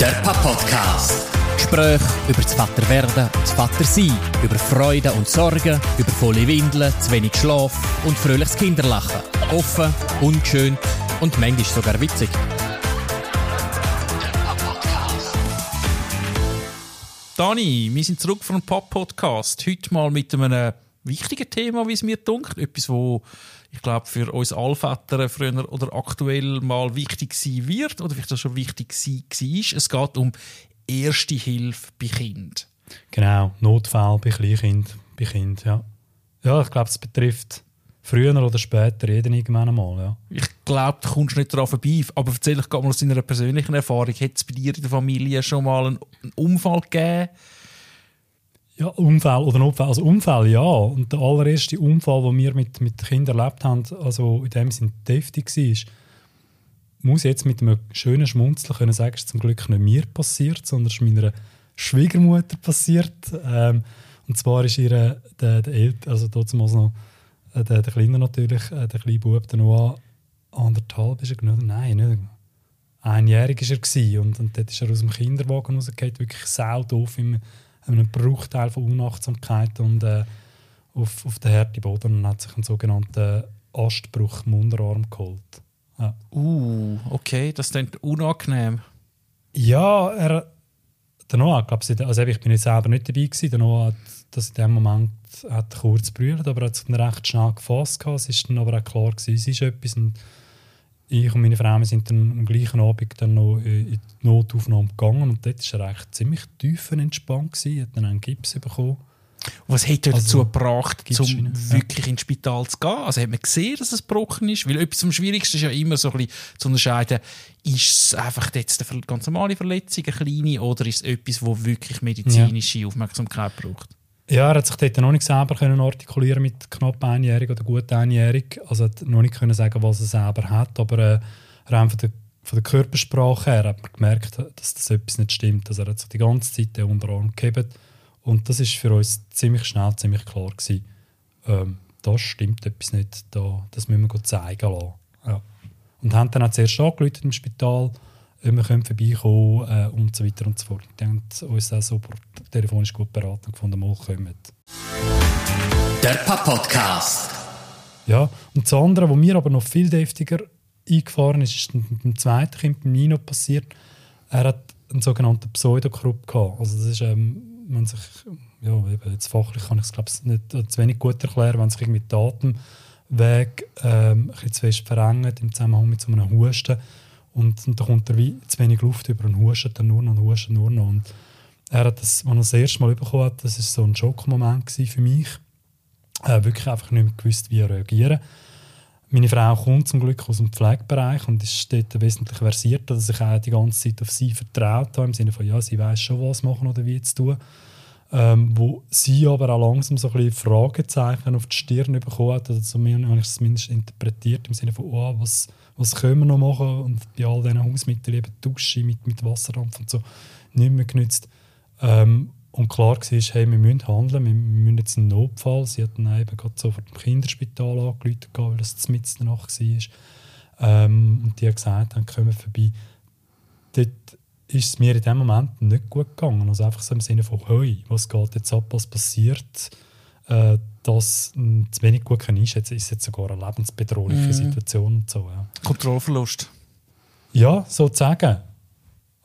Der Papa-Podcast. Gespräche über das Vaterwerden und das Vatersein, über Freude und Sorgen, über volle Windeln, zu wenig Schlaf und fröhliches Kinderlachen. Offen, unschön und manchmal sogar witzig. Dani, wir sind zurück vom Pop-Podcast. Heute mal mit einem wichtigen Thema, wie es mir dunkt. Etwas, wo ich glaube, für uns Allväter früher oder aktuell mal wichtig sein wird oder vielleicht auch schon wichtig war. Es geht um Erste Hilfe bei Kind. Genau, Notfall bei Kleinkind, bei Kind, ja. Ja, ich glaube, es betrifft früher oder später jeden irgendwann einmal, ja. Ich glaube, du kommst nicht daran vorbei. Aber erzähl ich mal aus deiner persönlichen Erfahrung. Hat es bei dir in der Familie schon mal einen Unfall gegeben? Ja, Unfall oder Notfall. Also Unfall, ja. Und der allererste Unfall, den wir mit, mit Kindern erlebt haben, also in dem Sinne deftig war, muss jetzt mit einem schönen Schmunzeln können sagen, ist zum Glück nicht mir passiert, sondern ist meiner Schwiegermutter passiert. Ähm, und zwar ist ihr, der, der Eltern, also damals noch, äh, der, der Kleine natürlich, äh, der kleine Bub, der Noah, anderthalb ist er genau, nein, nicht einjährig war er und, und dort ist er aus dem Kinderwagen rausgefallen, wirklich sau doof im, einem Bruchteil von Unachtsamkeit und äh, auf, auf den harten Boden und hat sich einen sogenannten Astbruch im Unterarm geholt. Ja. Uh, okay, das klingt unangenehm. Ja, er, der Noah, glaub, also ich bin jetzt selber nicht dabei gewesen, der Noah hat das in dem Moment hat kurz brüllt, aber er hat sich recht schnell gefasst. Es war dann aber auch klar, gewesen, es ist etwas. Und ich und meine Frau sind dann am gleichen Abend dann noch in die Notaufnahme gegangen und dort war er eigentlich ziemlich tiefenentspannt. Er hat dann einen Gips bekommen. Was hat er also, dazu gebracht, um wirklich ja. ins Spital zu gehen? Also hat man gesehen, dass es gebrochen ist? Weil etwas am Schwierigsten ist ja immer so ein bisschen zu unterscheiden, ist es einfach jetzt eine ganz normale Verletzung, eine kleine, oder ist es etwas, das wirklich medizinische ja. Aufmerksamkeit braucht? Ja, er hat sich dort noch nicht selber können artikulieren mit knapp einjährig oder gut einjährig. Also hat noch nicht können sagen, was er selber hat, aber äh, rein von der, von der Körpersprache her hat man gemerkt, dass das etwas nicht stimmt. Also er hat sich die ganze Zeit den Unterarm gegeben und das ist für uns ziemlich schnell, ziemlich klar gewesen. Ähm, da stimmt etwas nicht, da, das müssen wir zeigen lassen. Ja. Und haben dann auch zuerst angerufen im Spital, wir können vorbeikommen äh, und so weiter und so fort. Die haben uns auch so telefonisch gut beraten gefunden, mal kommen. Der Papa-Podcast. Ja, und das andere, was mir aber noch viel deftiger eingefahren ist, ist mit dem zweiten Kind, mit Nino, passiert. Er hat einen sogenannten Pseudokrupp gehabt. Also das ist, ähm, man sich, ja, eben jetzt fachlich kann ich es glaube nicht äh, zu wenig gut erklären, wenn sich irgendwie die Atemweg ähm, ein bisschen zu fest verengt im Zusammenhang mit so einem Husten und, und da kommt er wie zu wenig Luft über und hustet dann nur noch und hustet nur noch. Und er hat das, als er das erste Mal bekommen hat, das war so ein Schockmoment für mich. Äh, wirklich einfach nicht mehr gewusst, wie reagieren. Meine Frau kommt zum Glück aus dem Pflegebereich und ist dort wesentlich versiert, dass ich auch die ganze Zeit auf sie vertraut habe, im Sinne von, ja, sie weiß schon, was machen oder wie zu tun. Ähm, wo sie aber auch langsam so ein bisschen Fragezeichen auf die Stirn bekommen hat, oder zumindest habe ich es zumindest interpretiert, im Sinne von, oh, was, was können wir noch machen? Und bei all diesen Hausmitteln, eben Dusche mit, mit Wasserdampf und so, nicht mehr genützt. Ähm, und klar war, hey, wir müssen handeln, wir, müssen jetzt einen Notfall. Sie hat dann eben gerade so vor dem Kinderspital angerufen, weil das mitten in der Nacht war. Ähm, und die hat gesagt, dann kommen wir vorbei. Dort ist es mir in dem Moment nicht gut gegangen. Also einfach so im Sinne von, hey, was geht jetzt ab, was passiert? Äh, das zu wenig gut einschätzen ist jetzt sogar eine lebensbedrohliche mhm. Situation und so. Ja. Kontrollverlust. Ja, sozusagen.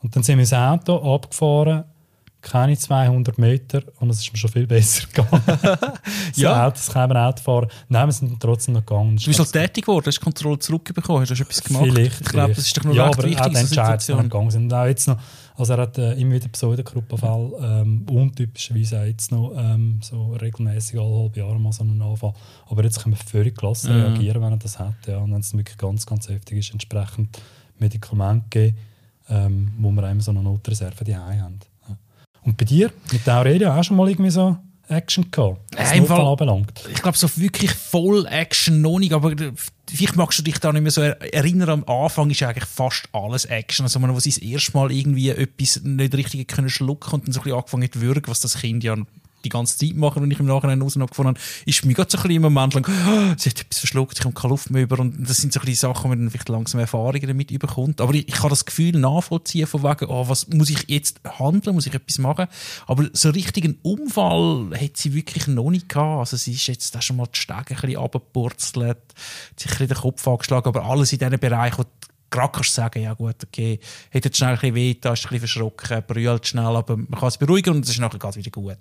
Und dann sind wir ins Auto abgefahren, keine 200 Meter und es ist mir schon viel besser gegangen. ja. Auto, das kann man Auto fahren. Nein, wir sind trotzdem noch gegangen. Du bist halt tätig geworden, hast Kontrolle zurückbekommen, hast du etwas gemacht? Vielleicht. Ich glaube, das ist doch nur ja, recht aber wichtig. auch die Entscheidungen gegangen sind. Und auch jetzt noch, also er hat äh, immer wieder Pseudogruppenfall, ähm, untypischerweise auch jetzt noch ähm, so regelmäßig alle halbe Jahre mal so einen Anfall. Aber jetzt können wir völlig gelassen mhm. reagieren, wenn er das hat. Ja. Und wenn es wirklich ganz, ganz heftig ist, entsprechend Medikamente geben, ähm, wo wir eben so eine Notreserve die haben. Und bei dir, mit der Aurelia, auch schon mal irgendwie so Action gehabt, was äh, Fall, anbelangt? Ich glaube, so wirklich voll Action noch nicht, aber vielleicht magst du dich da nicht mehr so erinnern, am Anfang ist eigentlich fast alles Action. Also, man, wo sie das erste Mal irgendwie etwas nicht richtig können schlucken und dann so ein bisschen angefangen zu würgen, was das Kind ja die ganze Zeit machen, wenn ich im Nachhinein raus noch gefunden habe, ist mir gerade so ein bisschen im Moment lang, oh, sie hat etwas verschluckt, ich komme keine Luft mehr über und das sind so ein bisschen Sachen, wo man vielleicht langsam Erfahrungen damit überkommt. Aber ich, ich kann das Gefühl nachvollziehen von wegen, oh, was muss ich jetzt handeln, muss ich etwas machen? Aber so richtig einen Unfall hat sie wirklich noch nicht gehabt. Also sie ist jetzt da schon mal die Stege ein bisschen runtergepurzelt, sich ein bisschen den Kopf angeschlagen, aber alles in diesem Bereich, wo gerade kannst sagen, ja gut, okay, hat jetzt schnell ein bisschen weh, da ist ein bisschen verschrocken, brüllt schnell, aber man kann es beruhigen und es ist nachher gerade wieder gut.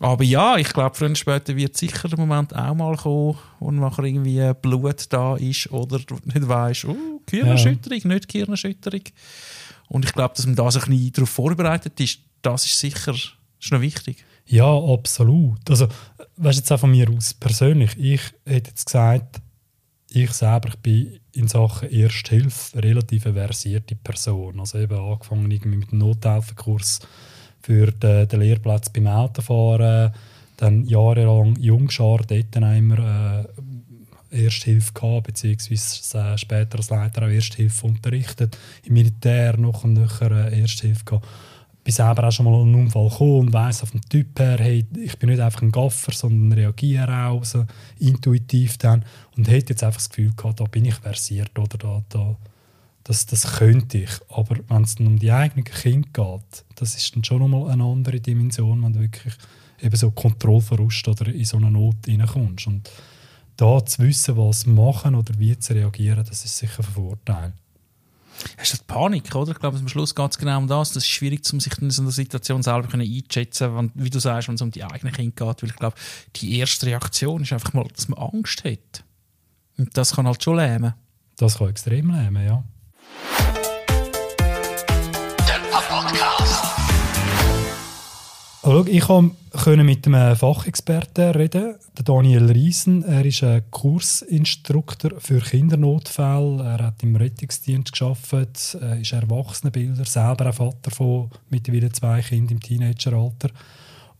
Aber ja, ich glaube, früher später wird sicher der Moment auch mal kommen, wo nachher irgendwie Blut da ist oder du nicht weißt, oh, Gehirnerschütterung, ja. nicht Gehirnerschütterung. Und ich glaube, dass man da so ein bisschen darauf vorbereitet ist, das ist sicher ist noch wichtig. Ja, absolut. Also, weißt du jetzt auch von mir aus persönlich, ich hätte jetzt gesagt, ich selber ich bin in Sachen Ersthilfe relativ versierte Person. Also eben angefangen mit dem Nothelferkurs für den, den Lehrplatz beim Autofahren, dann jahrelang Jungschar, dort immer äh, Ersthilfe gehabt, beziehungsweise äh, später als Leiter auch Ersthilfe unterrichtet, im Militär noch und nachher äh, Ersthilfe gehabt bin selber auch schon mal einen Unfall gekommen und weiss auf dem Typ her, hey, ich bin nicht einfach ein Gaffer, sondern reagiere auch so intuitiv dann und hätte jetzt einfach das Gefühl gehabt, da bin ich versiert oder da, da das, das könnte ich. Aber wenn es dann um die eigenen Kinder geht, das ist dann schon nochmal eine andere Dimension, wenn du wirklich eben so Kontrollverlust oder in so eine Not reinkommst. Und da zu wissen, was machen oder wie zu reagieren, das ist sicher ein Vorteil. Hast du Panik, oder? Ich glaube, am Schluss geht es genau um das. Das ist schwierig, um sich in so einer Situation selber einzuschätzen, wenn, wie du sagst, wenn es um die eigenen Kinder geht. Weil ich glaube, die erste Reaktion ist einfach mal, dass man Angst hat. Und das kann halt schon lähmen. Das kann extrem lähmen, ja. Der Podcast. Also, ich konnte mit einem Fachexperten reden, der Daniel Riesen. Er ist ein Kursinstruktor für Kindernotfälle. Er hat im Rettungsdienst geschafft, ist Erwachsenenbilder, selber ein Vater von mittlerweile zwei Kindern im Teenageralter.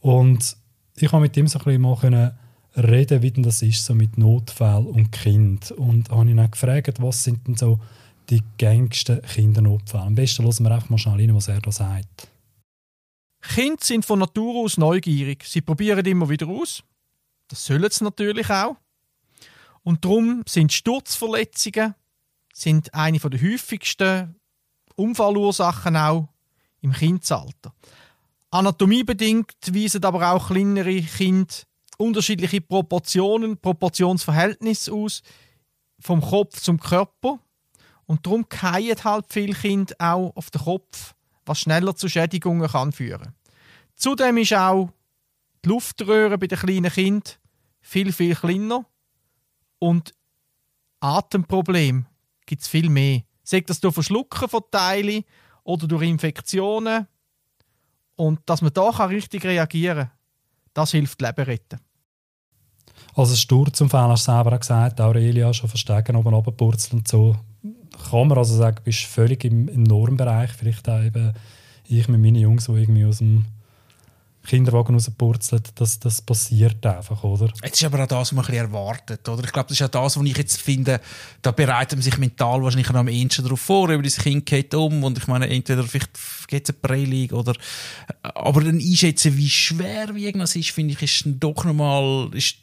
Und ich konnte mit ihm so ein bisschen mal reden, wie denn das ist so mit Notfällen und Kind. Und habe ihn auch gefragt, was sind denn so die gängigsten Kindernotfälle. Am besten hören wir einfach mal schnell rein, was er da sagt. Kinder sind von Natur aus neugierig. Sie probieren immer wieder aus. Das sollen sie natürlich auch. Und darum sind Sturzverletzungen sind eine der häufigsten Unfallursachen auch im Kindesalter. Anatomiebedingt weisen aber auch kleinere Kinder unterschiedliche Proportionen, Proportionsverhältnisse aus, vom Kopf zum Körper. Und darum fallen halt viele Kinder auch auf den Kopf was schneller zu Schädigungen kann führen. Zudem ist auch die Luftröhre bei den kleinen Kindern viel, viel kleiner und Atemprobleme gibt es viel mehr. Sagt das durch Verschlucken von Teilen oder durch Infektionen. Und dass man da richtig reagieren kann, das hilft Leben retten. Also Sturzunfall hast du selber gesagt, Aurelia schon verstecken oben runterpurzeln und so kann man also sagen, bist völlig im, im Normbereich. Vielleicht auch eben ich mit meinen Jungs, die irgendwie aus dem Kinderwagen rauspurzeln, das, das passiert einfach, oder? Jetzt ist aber auch das, was man ein erwartet, oder? Ich glaube, das ist auch das, was ich jetzt finde, da bereitet man sich mental wahrscheinlich am ehesten darauf vor, über das Kind geht um und ich meine, entweder vielleicht geht es eine Prellung oder, aber dann einschätzen, wie schwerwiegend das ist, finde ich, ist doch nochmal, ist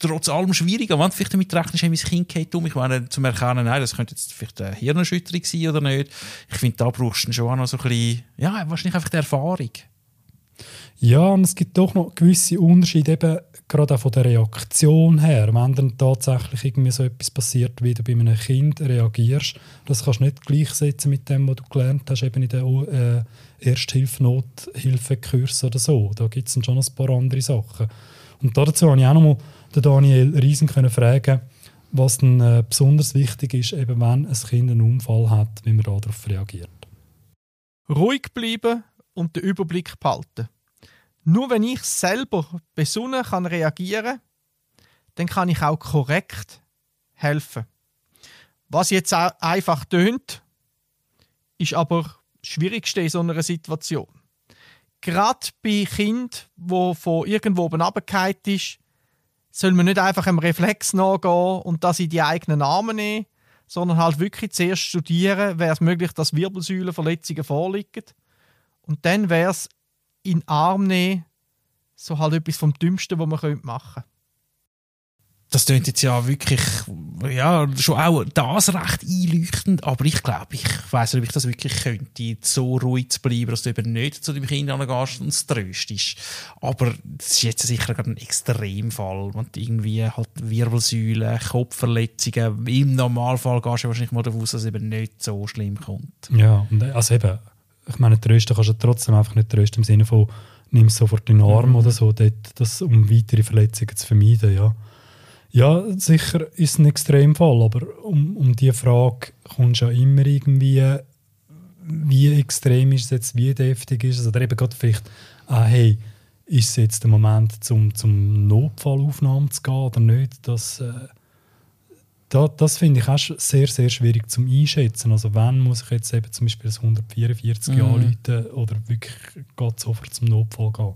trotz allem schwieriger. Wenn du vielleicht damit rechnest, hey, mein Kind geht um, ich meine, zum Erkennen, nein, das könnte jetzt vielleicht eine Hirnerschütterung sein oder nicht. Ich finde, da brauchst du schon auch noch so ein bisschen, ja, wahrscheinlich einfach die Erfahrung. Ja, und es gibt doch noch gewisse Unterschiede, eben gerade auch von der Reaktion her. Wenn dann tatsächlich irgendwie so etwas passiert, wie du bei einem Kind reagierst, das kannst du nicht gleichsetzen mit dem, was du gelernt hast, eben in der äh, Ersthilfe-Nothilfe-Kurs oder so. Da gibt es dann schon ein paar andere Sachen. Und dazu habe ich auch noch mal den Daniel Riesen können fragen, was dann äh, besonders wichtig ist, eben wenn ein Kind einen Unfall hat, wie man darauf reagiert. Ruhig bleiben und den Überblick behalten. Nur wenn ich selber besonnen kann reagieren, dann kann ich auch korrekt helfen. Was jetzt einfach tönt, ist aber das Schwierigste in so einer Situation. Gerade bei Kind, wo von irgendwo oben runtergefallen ist, soll man nicht einfach einem Reflex nachgehen und das in die eigenen Arme nehmen, sondern halt wirklich zuerst studieren, wäre es möglich, dass Wirbelsäulenverletzungen vorliegen. Und dann wäre es in den Arm nehmen, so halt etwas vom Dümmsten, was man machen könnte. Das klingt jetzt ja wirklich, ja, schon auch das recht einleuchtend, aber ich glaube, ich weiss nicht, ob ich das wirklich könnte, so ruhig zu bleiben, dass du eben nicht zu deinem Kind angehst und es tröstest. Aber das ist jetzt sicher gerade ein Extremfall, und irgendwie halt Wirbelsäule, Kopfverletzungen, im Normalfall gehst du wahrscheinlich mal davon aus, dass es eben nicht so schlimm kommt. Ja, und äh, also eben, ich meine, trösten kannst du trotzdem einfach nicht trösten im Sinne von, nimm sofort in den Arm Mhm. oder so, dort, das, um weitere Verletzungen zu vermeiden, ja. Ja, sicher ist es ein Extremfall, aber um, um diese Frage kommst du ja immer irgendwie, wie extrem ist es jetzt, wie deftig ist es, oder eben gerade vielleicht, ah, hey, ist es jetzt der Moment, zum, zum Notfallaufnahme zu gehen oder nicht, das, äh, da, das finde ich auch sehr, sehr schwierig zum Einschätzen. Also wann muss ich jetzt eben zum Beispiel das 144 Mhm. anrufen oder wirklich sofort zum Notfall gehen?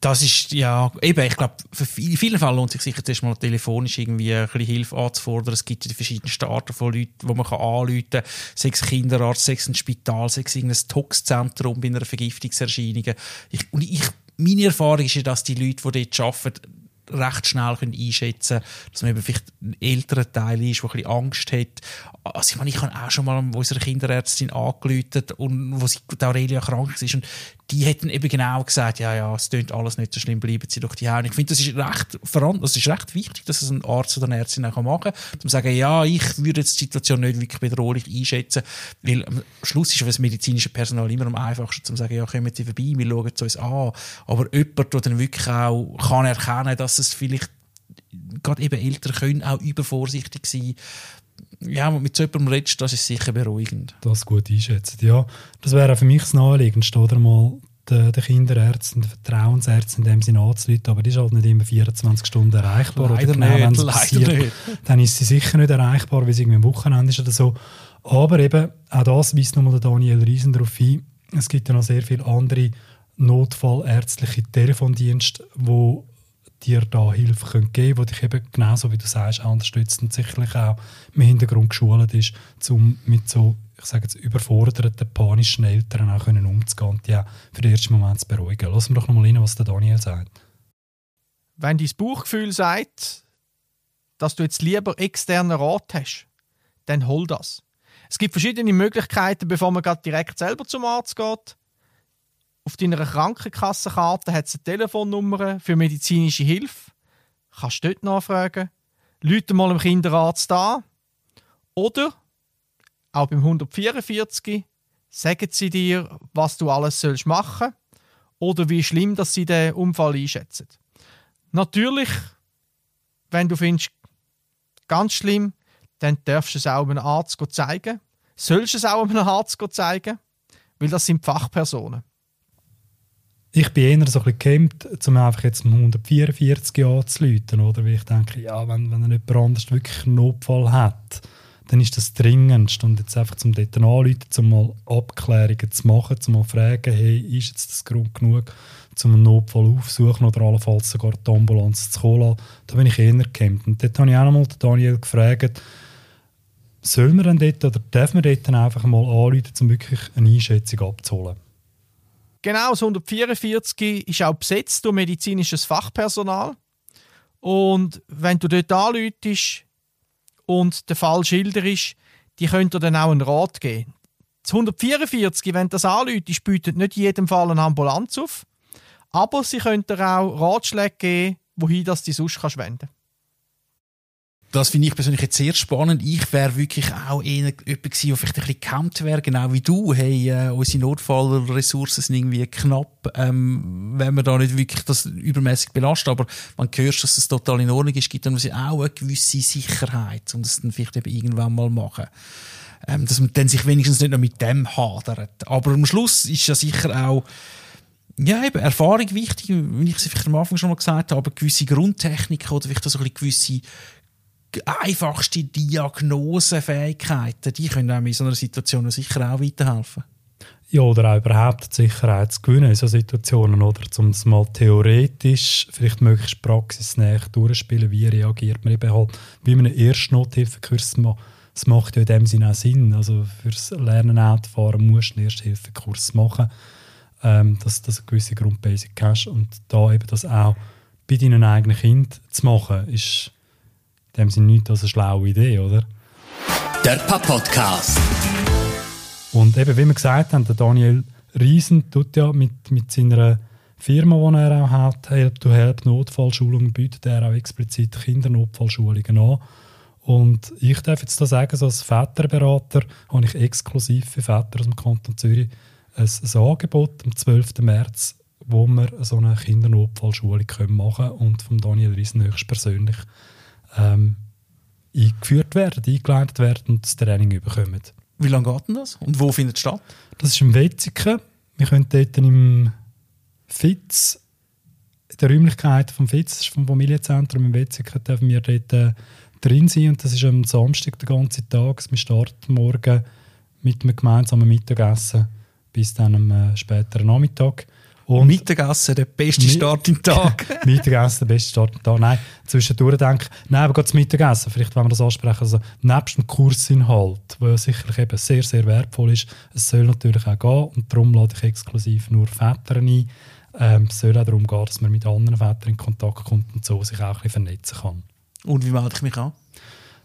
Das ist, ja, eben, ich glaube, in vielen Fällen lohnt sich sicher zuerst mal telefonisch irgendwie ein bisschen Hilfe anzufordern. Es gibt ja die verschiedensten Arten von Leuten, die man kann anrufen kann. Sei es Kinderarzt, sei ein Spital, sei es irgendein Toxzentrum bei einer Vergiftungserscheinung. Ich, und ich, meine Erfahrung ist ja, dass die Leute, die dort arbeiten, recht schnell können einschätzen können, dass man eben vielleicht ein älterer Teil ist, der ein Angst hat. Also ich meine, ich habe auch schon mal unserer Kinderärztin angerufen und wo sie Aurelia krank ist und die hätten eben genau gesagt, ja, ja, es klingt alles nicht so schlimm, bleiben Sie doch die Und ich finde, das ist recht das ist recht wichtig, dass es ein Arzt oder eine Ärztin auch machen kann. Dass man sagen, ja, ich würde jetzt die Situation nicht wirklich bedrohlich einschätzen, weil am Schluss ist für das medizinische Personal immer am einfachsten zu sagen, ja, kommen Sie vorbei, wir schauen es uns an. Aber jemand, der dann wirklich auch kann erkennen, dass es vielleicht gerade eben Eltern können auch übervorsichtig sein. Ja, mit so jemandem redest, das ist sicher beruhigend. das gut einschätzen. Ja, das wäre auch für mich das Naheliegendste, oder mal den, den Kinderärzten, den Vertrauensärzten in dem Sinne anzuleiten, aber die ist halt nicht immer 24 Stunden erreichbar. Leider oder genau, nicht, wenn es passiert, nicht. dann ist sie sicher nicht erreichbar, weil es irgendwie am Wochenende ist oder so. Aber eben, auch das weist nochmal der Daniel Riesen darauf hin, es gibt ja noch sehr viele andere notfallärztliche Telefondienste, wo dir da Hilfe geben können, die dich eben genauso wie du sagst unterstützt und sicherlich auch im Hintergrund geschult ist, um mit so, ich sage jetzt, überforderten, panischen Eltern auch können umzugehen und die auch für den ersten Moment zu beruhigen. Lassen wir doch nochmal rein, was der Daniel sagt. Wenn dein Bauchgefühl sagt, dass du jetzt lieber externen Rat hast, dann hol das. Es gibt verschiedene Möglichkeiten, bevor man direkt selber zum Arzt geht. Auf deiner Krankenkassenkarte hat es eine Telefonnummer für medizinische Hilfe. Kannst dort nachfragen. Leute mal dem Kinderarzt an. Oder, auch beim 144, sagen sie dir, was du alles sollst machen oder wie schlimm dass sie den Unfall einschätzen. Natürlich, wenn du findest, ganz schlimm, dann darfst du es auch einem Arzt zeigen. Sollst du es auch einem Arzt zeigen, weil das sind Fachpersonen. Ich bin eher so ein bisschen gehemmt, um einfach jetzt um 144 anzuleiten, oder? Weil ich denke, ja, wenn, wenn jemand anders wirklich einen Notfall hat, dann ist das dringendst. Und jetzt einfach zum dort anrufen, um mal Abklärungen zu machen, um mal zu fragen, hey, ist jetzt das Grund genug, um einen Notfall aufzusuchen oder allenfalls sogar die Ambulanz zu holen, da bin ich eher gehemmt. Und dort habe ich auch noch mal Daniel gefragt, soll man denn dort oder darf man dort einfach mal anrufen, um wirklich eine Einschätzung abzuholen? Genau, das 144 ist auch besetzt durch medizinisches Fachpersonal. Und wenn du dort anläutest und der Fall schilderst, die können dir dann auch einen Rat geben. Das 144, wenn du das anläutest, bietet nicht jedem Fall eine Ambulanz auf, aber sie können dir auch Ratschläge geben, wohin das du sonst kannst wenden Das finde ich persönlich jetzt sehr spannend. Ich wäre wirklich auch eher jemand gewesen, der vielleicht ein bisschen gehemmt wäre, genau wie du. Hey, äh, unsere Notfallressourcen sind irgendwie knapp, ähm, wenn wir da nicht wirklich das übermäßig belasten. Aber man hört, dass das total in Ordnung ist, gibt dann auch eine gewisse Sicherheit, um das dann vielleicht eben irgendwann mal machen. Ähm, dass man dann sich wenigstens nicht noch mit dem hadert. Aber am Schluss ist ja sicher auch ja, eben, Erfahrung wichtig, wie ich es vielleicht am Anfang schon mal gesagt habe, aber gewisse Grundtechniken oder vielleicht auch so ein bisschen gewisse einfachste Diagnosefähigkeiten, die können einem in so einer Situation sicher auch weiterhelfen. Ja, oder auch überhaupt die Sicherheit zu gewinnen in solchen Situationen, oder? Um es mal theoretisch, vielleicht möglichst praxisnäher durchspielen, wie reagiert man eben halt, wie man einen Erstnothilfekurs macht. Das macht ja in dem Sinne auch Sinn. Also fürs Lernen Autofahren musst du einen Ersthilfekurs machen. ähm, dass, du eine gewisse Grundbasic hast und da eben das auch bei deinen eigenen Kindern zu machen, ist dem Sinne nichts als eine schlaue Idee, oder? Der Papa-Podcast. Und eben, wie wir gesagt haben, der Daniel Riesen tut ja mit, mit seiner Firma, die er auch hat, Help to Help Notfallschulungen, bietet er auch explizit Kindernotfallschulungen an. Und ich darf jetzt da sagen, so als Väterberater habe ich exklusiv für Väter aus dem Kanton Zürich ein, ein Angebot am 12. März, wo wir so eine Kindernotfallschulung machen können und von Daniel Riesen höchstpersönlich ähm, eingeführt werden, eingeleitet werden und das Training bekommen. Wie lange geht denn das? Und wo findet es statt? Das ist im Wetzigen. Wir können dort im FITZ, in der Räumlichkeit vom FITZ, das ist vom Familienzentrum im Wetzigen, dürfen wir dort äh, drin sein. Und das ist am Samstag den ganzen Tag. Wir starten morgen mit einem gemeinsamen Mittagessen bis dann am äh, späteren Nachmittag. Und Mittagessen, der beste Start im Tag. Mittagessen, der beste Start am Tag. Nein, zwischendurch denke ich, nein, aber gerade das Mittagessen, vielleicht wollen wir das ansprechen, also nebst dem Kursinhalt, der ja sicherlich eben sehr, sehr wertvoll ist, es soll natürlich auch gehen und darum lade ich exklusiv nur Väter ein. Ähm, es soll auch darum gehen, dass man mit anderen Vätern in Kontakt kommt und so sich auch ein bisschen vernetzen kann. Und wie melde ich mich an?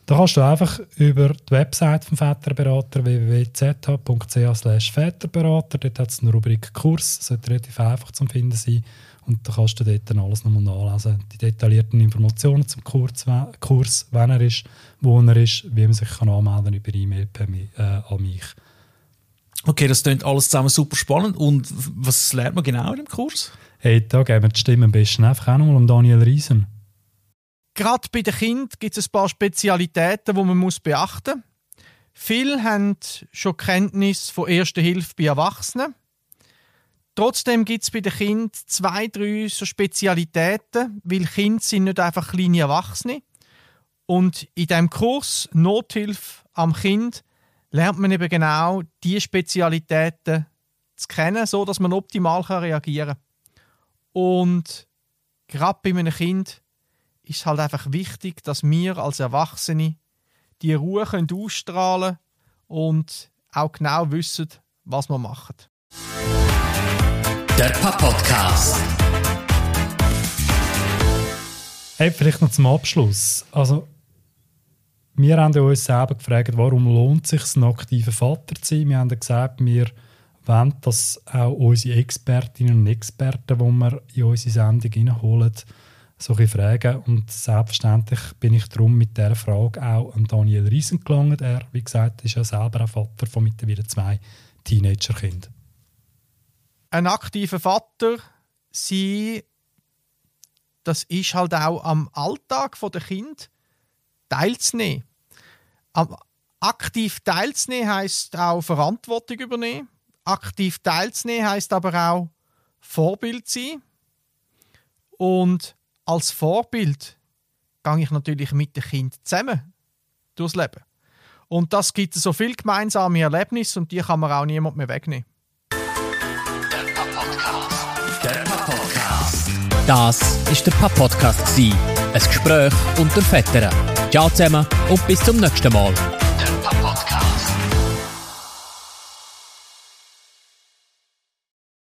Da kannst du einfach über die Website vom Väterberater www.zh.ch Väterberater, dort hat es eine Rubrik Kurs, das sollte relativ einfach zu finden sein und da kannst du dort dann alles nochmal nachlesen. Die detaillierten Informationen zum Kurs, Kurs wann er ist, wo er ist, wie man sich kann anmelden über E-Mail äh, an mich. Okay, das klingt alles zusammen super spannend. Und was lernt man genau in dem Kurs? Hey, da geben wir die Stimme am besten einfach auch nochmal um Daniel Riesen. Gerade bei den Kindern gibt es ein paar Spezialitäten, die man muss beachten muss. Viele haben schon Kenntnis von Erster Hilfe bei Erwachsenen. Trotzdem gibt es bei den Kindern zwei, drei so Spezialitäten, weil Kinder sind nicht einfach kleine Erwachsene. Und in diesem Kurs Nothilfe am Kind lernt man eben genau diese Spezialitäten zu kennen, so dass man optimal reagieren kann. Und gerade bei einem Kind ist es halt einfach wichtig, dass wir als Erwachsene die Ruhe können ausstrahlen und auch genau wissen, was wir machen. Der Papa-Podcast. Hey, vielleicht noch zum Abschluss. Also, wir haben uns selber gefragt, warum lohnt es sich, ein aktiver Vater zu sein. Wir haben gesagt, wir wollen, dass auch unsere Expertinnen und Experten, die wir in unsere Sendung reinholen, so ein bisschen fragen. Und selbstverständlich bin ich darum mit dieser Frage auch an Daniel Riesen gelangt. Er, wie gesagt, ist ja selber ein Vater von mittlerweile zwei Teenagerkindern. Ein aktiver Vater sein, das ist halt auch am Alltag der Kind teilzunehmen. Am aktiv teilzunehmen heisst auch Verantwortung übernehmen. Aktiv teilzunehmen heisst aber auch Vorbild sein. Und als Vorbild gehe ich natürlich mit dem Kind zusammen durchs Leben. Und das gibt so viele gemeinsame Erlebnisse und die kann man auch niemand mehr wegnehmen. Der Papa-Podcast. Der Papa-Podcast. Das ist der Pap-Podcast. gsi. Ein Gespräch unter Vätern. Ciao zusammen und bis zum nächsten Mal.